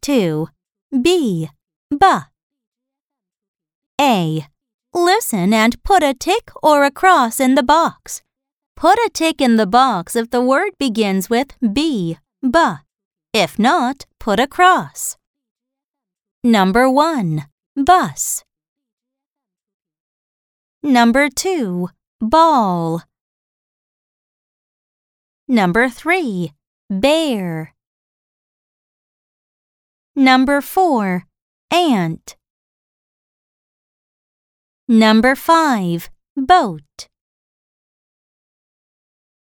2. B. B. A. Listen and put a tick or a cross in the box. Put a tick in the box if the word begins with B, B. If not, put a cross. Number 1. Bus. Number 2. Ball. Number 3. Bear. Number 4. Ant. Number 5. Boat.